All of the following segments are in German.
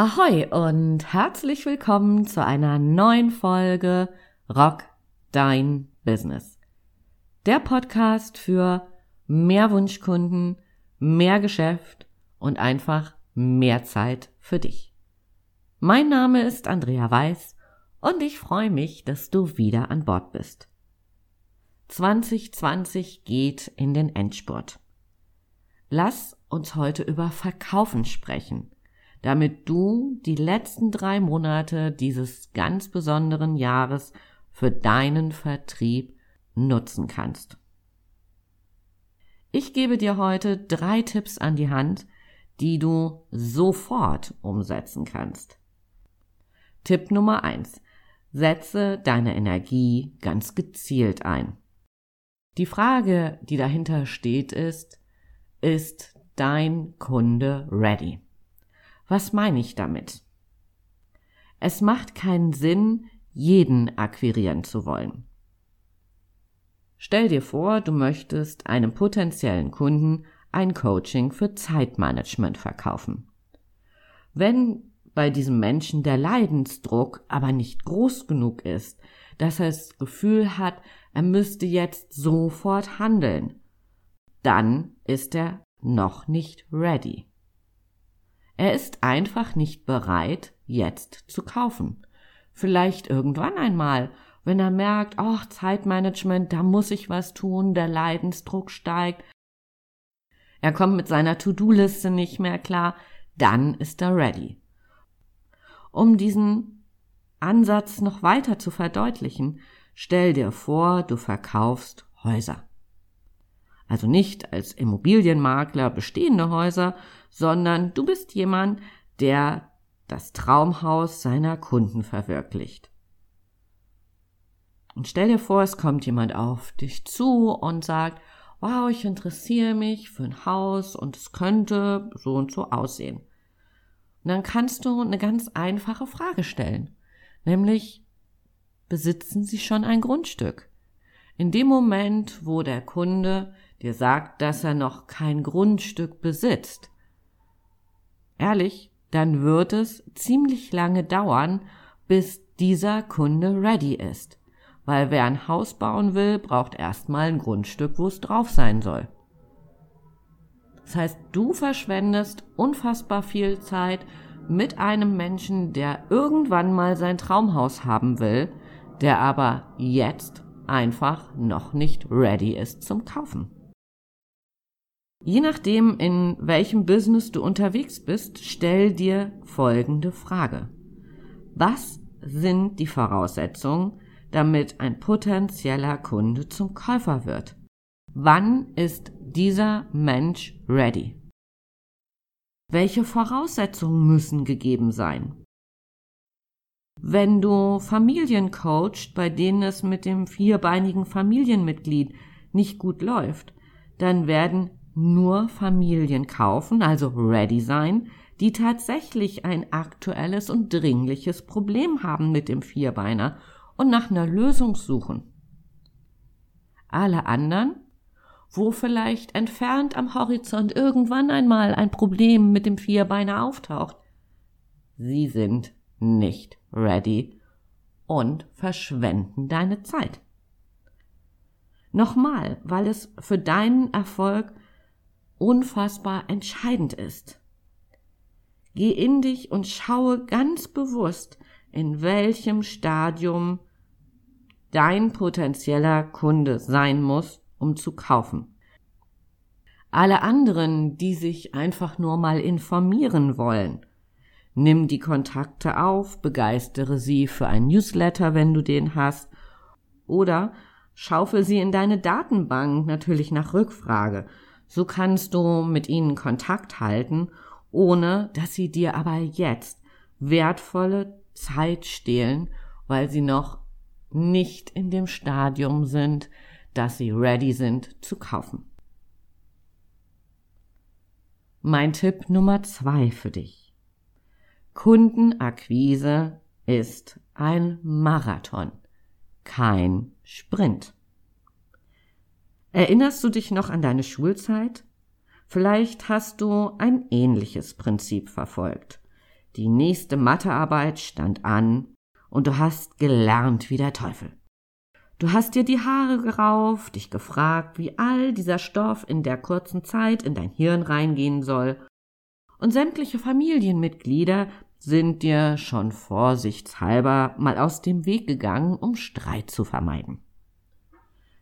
Ahoi und herzlich willkommen zu einer neuen Folge Rock Dein Business. Der Podcast für mehr Wunschkunden, mehr Geschäft und einfach mehr Zeit für dich. Mein Name ist Andrea Weiß und ich freue mich, dass du wieder an Bord bist. 2020 geht in den Endspurt. Lass uns heute über Verkaufen sprechen – damit du die letzten drei Monate dieses ganz besonderen Jahres für deinen Vertrieb nutzen kannst. Ich gebe dir heute drei Tipps an die Hand, die du sofort umsetzen kannst. Tipp Nummer eins: Setze deine Energie ganz gezielt ein. Die Frage, die dahinter steht, ist, ist dein Kunde ready? Was meine ich damit? Es macht keinen Sinn, jeden akquirieren zu wollen. Stell dir vor, du möchtest einem potenziellen Kunden ein Coaching für Zeitmanagement verkaufen. Wenn bei diesem Menschen der Leidensdruck aber nicht groß genug ist, dass er das Gefühl hat, er müsste jetzt sofort handeln, dann ist er noch nicht ready. Er ist einfach nicht bereit, jetzt zu kaufen. Vielleicht irgendwann einmal, wenn er merkt, ach, Zeitmanagement, da muss ich was tun, der Leidensdruck steigt. Er kommt mit seiner To-Do-Liste nicht mehr klar, dann ist er ready. Um diesen Ansatz noch weiter zu verdeutlichen, stell dir vor, du verkaufst Häuser. Also nicht als Immobilienmakler bestehende Häuser, sondern du bist jemand, der das Traumhaus seiner Kunden verwirklicht. Und stell dir vor, es kommt jemand auf dich zu und sagt, wow, ich interessiere mich für ein Haus und es könnte so und so aussehen. Und dann kannst du eine ganz einfache Frage stellen, nämlich, besitzen Sie schon ein Grundstück? In dem Moment, wo der Kunde dir sagt, dass er noch kein Grundstück besitzt, ehrlich, dann wird es ziemlich lange dauern, bis dieser Kunde ready ist. Weil wer ein Haus bauen will, braucht erstmal ein Grundstück, wo es drauf sein soll. Das heißt, du verschwendest unfassbar viel Zeit mit einem Menschen, der irgendwann mal sein Traumhaus haben will, der aber jetzt einfach noch nicht ready ist zum Kaufen. Je nachdem, in welchem Business du unterwegs bist, stell dir folgende Frage. Was sind die Voraussetzungen, damit ein potenzieller Kunde zum Käufer wird? Wann ist dieser Mensch ready? Welche Voraussetzungen müssen gegeben sein? Wenn du Familien coacht, bei denen es mit dem vierbeinigen Familienmitglied nicht gut läuft, dann werden nur Familien kaufen, also ready sein, die tatsächlich ein aktuelles und dringliches Problem haben mit dem Vierbeiner und nach einer Lösung suchen. Alle anderen, wo vielleicht entfernt am Horizont irgendwann einmal ein Problem mit dem Vierbeiner auftaucht, sie sind nicht ready und verschwenden deine Zeit. Nochmal, weil es für deinen Erfolg unfassbar entscheidend ist. Geh in dich und schaue ganz bewusst, in welchem Stadium dein potenzieller Kunde sein muss, um zu kaufen. Alle anderen, die sich einfach nur mal informieren wollen, nimm die Kontakte auf, begeistere sie für ein Newsletter, wenn du den hast, oder schaufel sie in deine Datenbank natürlich nach Rückfrage so kannst du mit ihnen Kontakt halten, ohne dass sie dir aber jetzt wertvolle Zeit stehlen, weil sie noch nicht in dem Stadium sind, dass sie ready sind zu kaufen. Mein Tipp Nummer zwei für dich. Kundenakquise ist ein Marathon, kein Sprint. Erinnerst du dich noch an deine Schulzeit? Vielleicht hast du ein ähnliches Prinzip verfolgt. die nächste Mathearbeit stand an und du hast gelernt wie der Teufel. Du hast dir die Haare gerauft, dich gefragt, wie all dieser Stoff in der kurzen Zeit in dein Hirn reingehen soll, und sämtliche Familienmitglieder sind dir schon vorsichtshalber mal aus dem Weg gegangen, um Streit zu vermeiden.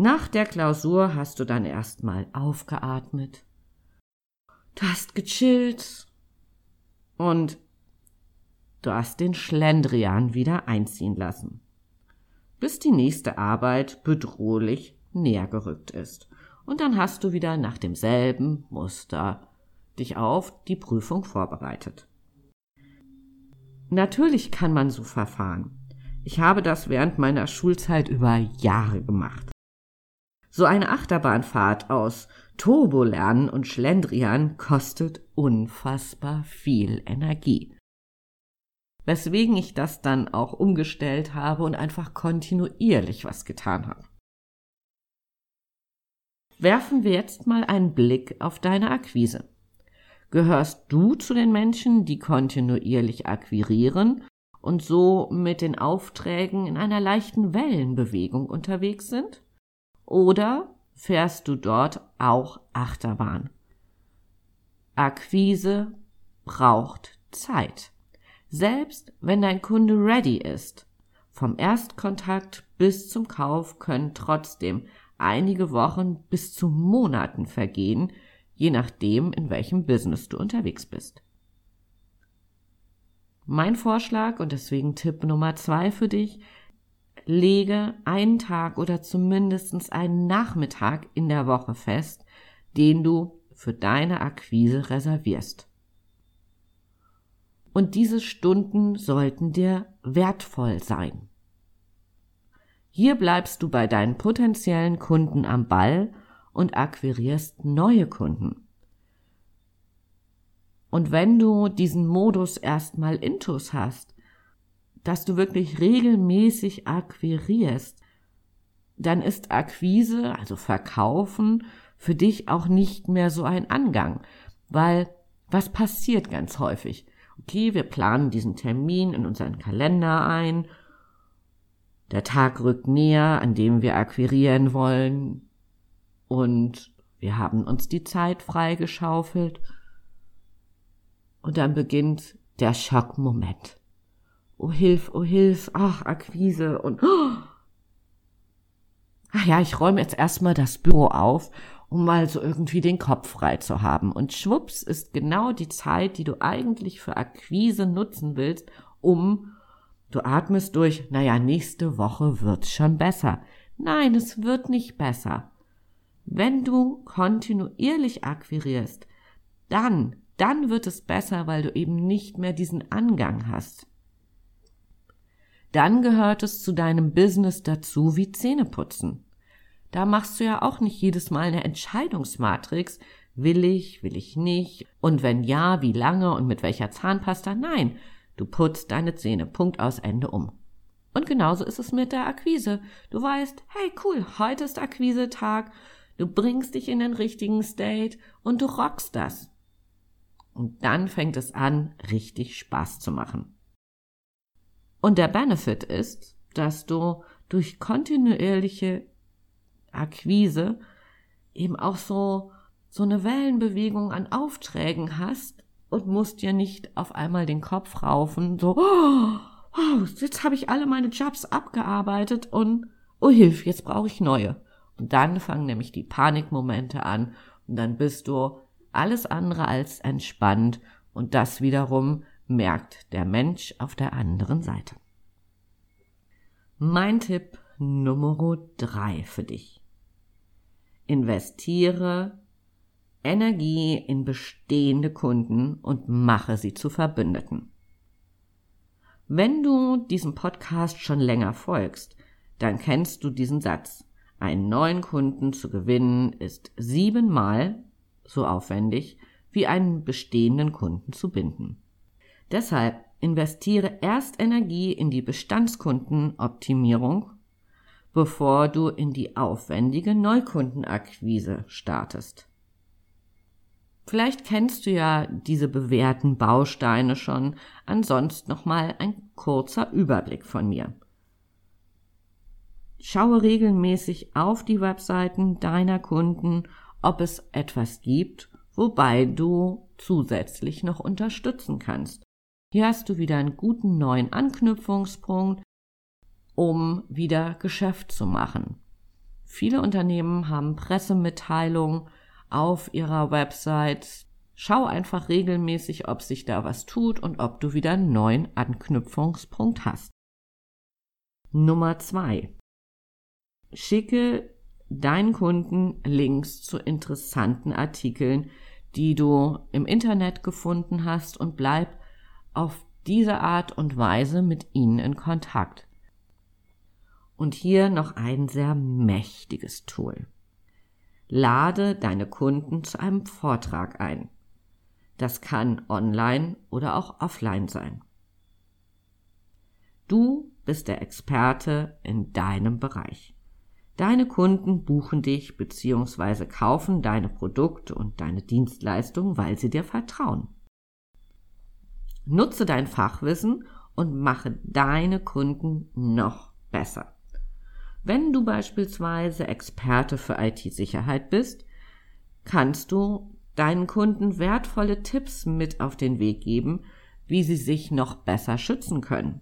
Nach der Klausur hast du dann erstmal aufgeatmet. Du hast gechillt und du hast den Schlendrian wieder einziehen lassen, bis die nächste Arbeit bedrohlich näher gerückt ist. Und dann hast du wieder nach demselben Muster dich auf die Prüfung vorbereitet. Natürlich kann man so verfahren. Ich habe das während meiner Schulzeit über Jahre gemacht. So eine Achterbahnfahrt aus Turbolernen und Schlendrian kostet unfassbar viel Energie. Weswegen ich das dann auch umgestellt habe und einfach kontinuierlich was getan habe. Werfen wir jetzt mal einen Blick auf deine Akquise. Gehörst du zu den Menschen, die kontinuierlich akquirieren und so mit den Aufträgen in einer leichten Wellenbewegung unterwegs sind? Oder fährst du dort auch Achterbahn? Akquise braucht Zeit. Selbst wenn dein Kunde ready ist, vom Erstkontakt bis zum Kauf können trotzdem einige Wochen bis zu Monaten vergehen, je nachdem, in welchem Business du unterwegs bist. Mein Vorschlag und deswegen Tipp Nummer zwei für dich, lege einen Tag oder zumindest einen Nachmittag in der Woche fest, den du für deine Akquise reservierst. Und diese Stunden sollten dir wertvoll sein. Hier bleibst du bei deinen potenziellen Kunden am Ball und akquirierst neue Kunden. Und wenn du diesen Modus erstmal intus hast, dass du wirklich regelmäßig akquirierst, dann ist Akquise, also Verkaufen, für dich auch nicht mehr so ein Angang, weil was passiert ganz häufig? Okay, wir planen diesen Termin in unseren Kalender ein, der Tag rückt näher, an dem wir akquirieren wollen, und wir haben uns die Zeit freigeschaufelt. Und dann beginnt der Schockmoment. Oh Hilf, oh Hilf, ach, Akquise und oh. Ach ja, ich räume jetzt erstmal das Büro auf, um mal so irgendwie den Kopf frei zu haben. Und schwupps ist genau die Zeit, die du eigentlich für Akquise nutzen willst, um Du atmest durch, naja, nächste Woche wird's schon besser. Nein, es wird nicht besser. Wenn du kontinuierlich akquirierst, dann, dann wird es besser, weil du eben nicht mehr diesen Angang hast. Dann gehört es zu deinem Business dazu wie Zähneputzen. Da machst du ja auch nicht jedes Mal eine Entscheidungsmatrix, will ich, will ich nicht, und wenn ja, wie lange und mit welcher Zahnpasta? Nein, du putzt deine Zähne, Punkt aus Ende um. Und genauso ist es mit der Akquise. Du weißt, hey cool, heute ist Akquise-Tag, Du bringst dich in den richtigen State und du rockst das. Und dann fängt es an, richtig Spaß zu machen. Und der Benefit ist, dass du durch kontinuierliche Akquise eben auch so, so eine Wellenbewegung an Aufträgen hast und musst dir nicht auf einmal den Kopf raufen, so, oh, wow, jetzt habe ich alle meine Jobs abgearbeitet und, oh Hilf, jetzt brauche ich neue. Und dann fangen nämlich die Panikmomente an und dann bist du alles andere als entspannt und das wiederum merkt der Mensch auf der anderen Seite. Mein Tipp Nummer drei für dich. Investiere Energie in bestehende Kunden und mache sie zu Verbündeten. Wenn du diesem Podcast schon länger folgst, dann kennst du diesen Satz. Einen neuen Kunden zu gewinnen ist siebenmal so aufwendig, wie einen bestehenden Kunden zu binden. Deshalb investiere erst Energie in die Bestandskundenoptimierung, bevor du in die aufwendige Neukundenakquise startest. Vielleicht kennst du ja diese bewährten Bausteine schon, ansonsten nochmal ein kurzer Überblick von mir. Schaue regelmäßig auf die Webseiten deiner Kunden, ob es etwas gibt, wobei du zusätzlich noch unterstützen kannst. Hier hast du wieder einen guten neuen Anknüpfungspunkt, um wieder Geschäft zu machen. Viele Unternehmen haben Pressemitteilungen, auf ihrer Website. Schau einfach regelmäßig, ob sich da was tut und ob du wieder einen neuen Anknüpfungspunkt hast. Nummer zwei: Schicke deinen Kunden Links zu interessanten Artikeln, die du im Internet gefunden hast und bleib auf diese Art und Weise mit ihnen in Kontakt. Und hier noch ein sehr mächtiges Tool. Lade deine Kunden zu einem Vortrag ein. Das kann online oder auch offline sein. Du bist der Experte in deinem Bereich. Deine Kunden buchen dich bzw. kaufen deine Produkte und deine Dienstleistungen, weil sie dir vertrauen. Nutze dein Fachwissen und mache deine Kunden noch besser. Wenn du beispielsweise Experte für IT-Sicherheit bist, kannst du deinen Kunden wertvolle Tipps mit auf den Weg geben, wie sie sich noch besser schützen können.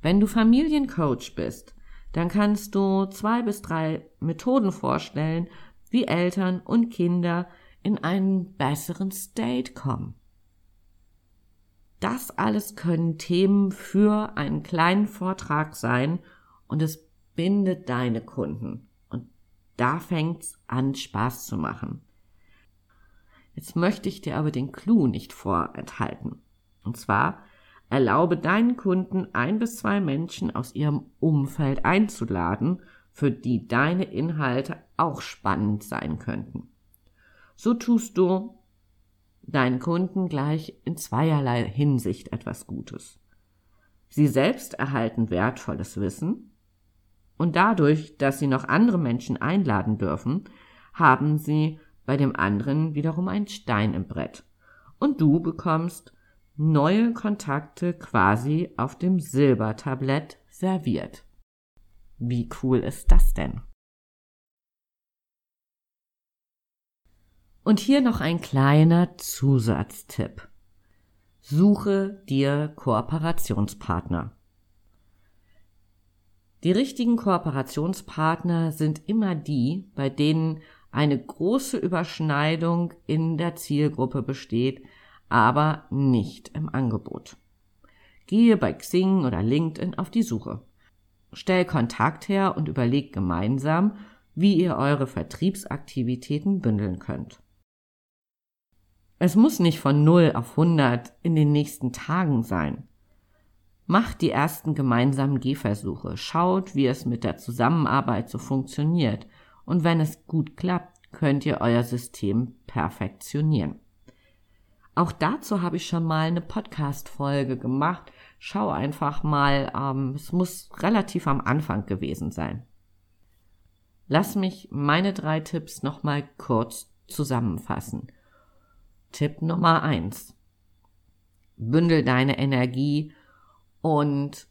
Wenn du Familiencoach bist, dann kannst du zwei bis drei Methoden vorstellen, wie Eltern und Kinder in einen besseren State kommen. Das alles können Themen für einen kleinen Vortrag sein und es bindet deine Kunden. Und da fängt's an, Spaß zu machen. Jetzt möchte ich dir aber den Clou nicht vorenthalten. Und zwar erlaube deinen Kunden ein bis zwei Menschen aus ihrem Umfeld einzuladen, für die deine Inhalte auch spannend sein könnten. So tust du deinen Kunden gleich in zweierlei Hinsicht etwas Gutes. Sie selbst erhalten wertvolles Wissen und dadurch, dass sie noch andere Menschen einladen dürfen, haben sie bei dem anderen wiederum einen Stein im Brett. Und du bekommst neue Kontakte quasi auf dem Silbertablett serviert. Wie cool ist das denn? Und hier noch ein kleiner Zusatztipp. Suche dir Kooperationspartner. Die richtigen Kooperationspartner sind immer die, bei denen eine große Überschneidung in der Zielgruppe besteht, aber nicht im Angebot. Gehe bei Xing oder LinkedIn auf die Suche. Stell Kontakt her und überleg gemeinsam, wie ihr eure Vertriebsaktivitäten bündeln könnt. Es muss nicht von 0 auf 100 in den nächsten Tagen sein. Macht die ersten gemeinsamen Gehversuche, schaut, wie es mit der Zusammenarbeit so funktioniert und wenn es gut klappt, könnt ihr euer System perfektionieren. Auch dazu habe ich schon mal eine Podcast-Folge gemacht. Schau einfach mal, ähm, es muss relativ am Anfang gewesen sein. Lass mich meine drei Tipps nochmal kurz zusammenfassen. Tipp Nummer eins: Bündel deine Energie und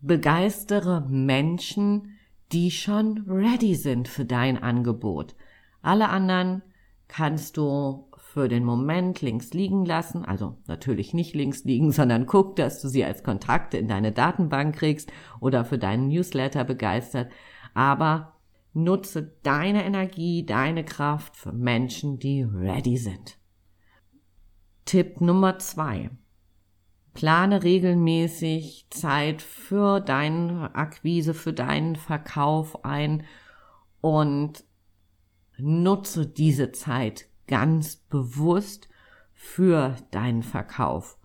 begeistere Menschen, die schon ready sind für dein Angebot. Alle anderen kannst du für den Moment links liegen lassen, also natürlich nicht links liegen, sondern guck, dass du sie als Kontakte in deine Datenbank kriegst oder für deinen Newsletter begeistert, aber nutze deine Energie, deine Kraft für Menschen, die ready sind. Tipp Nummer zwei. Plane regelmäßig Zeit für deine Akquise, für deinen Verkauf ein und nutze diese Zeit ganz bewusst für deinen Verkauf.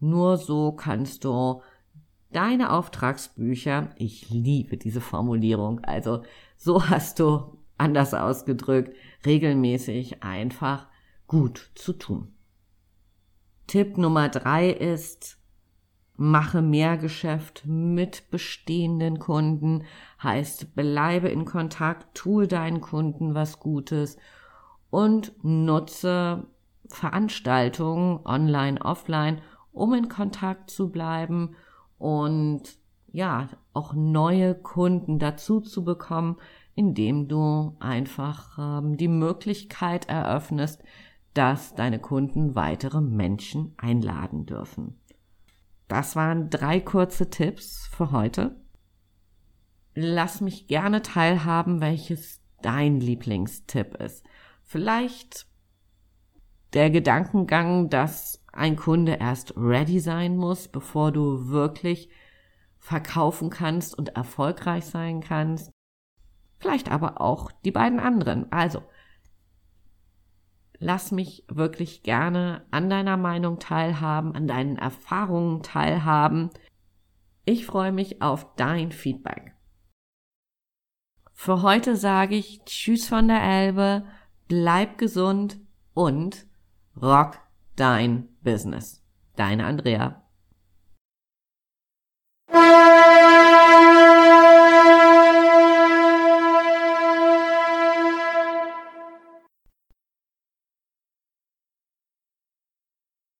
Nur so kannst du deine Auftragsbücher, ich liebe diese Formulierung, also so hast du anders ausgedrückt, regelmäßig einfach gut zu tun. Tipp Nummer drei ist, mache mehr Geschäft mit bestehenden Kunden, heißt bleibe in Kontakt, tue deinen Kunden was Gutes und nutze Veranstaltungen online, offline, um in Kontakt zu bleiben und ja, auch neue Kunden dazu zu bekommen, indem du einfach ähm, die Möglichkeit eröffnest, dass deine Kunden weitere Menschen einladen dürfen. Das waren drei kurze Tipps für heute. Lass mich gerne teilhaben, welches dein Lieblingstipp ist. Vielleicht der Gedankengang, dass ein Kunde erst ready sein muss, bevor du wirklich verkaufen kannst und erfolgreich sein kannst. Vielleicht aber auch die beiden anderen. Also, lass mich wirklich gerne an deiner Meinung teilhaben, an deinen Erfahrungen teilhaben. Ich freue mich auf dein Feedback. Für heute sage ich Tschüss von der Elbe, bleib gesund und rock dein Business. Deine Andrea.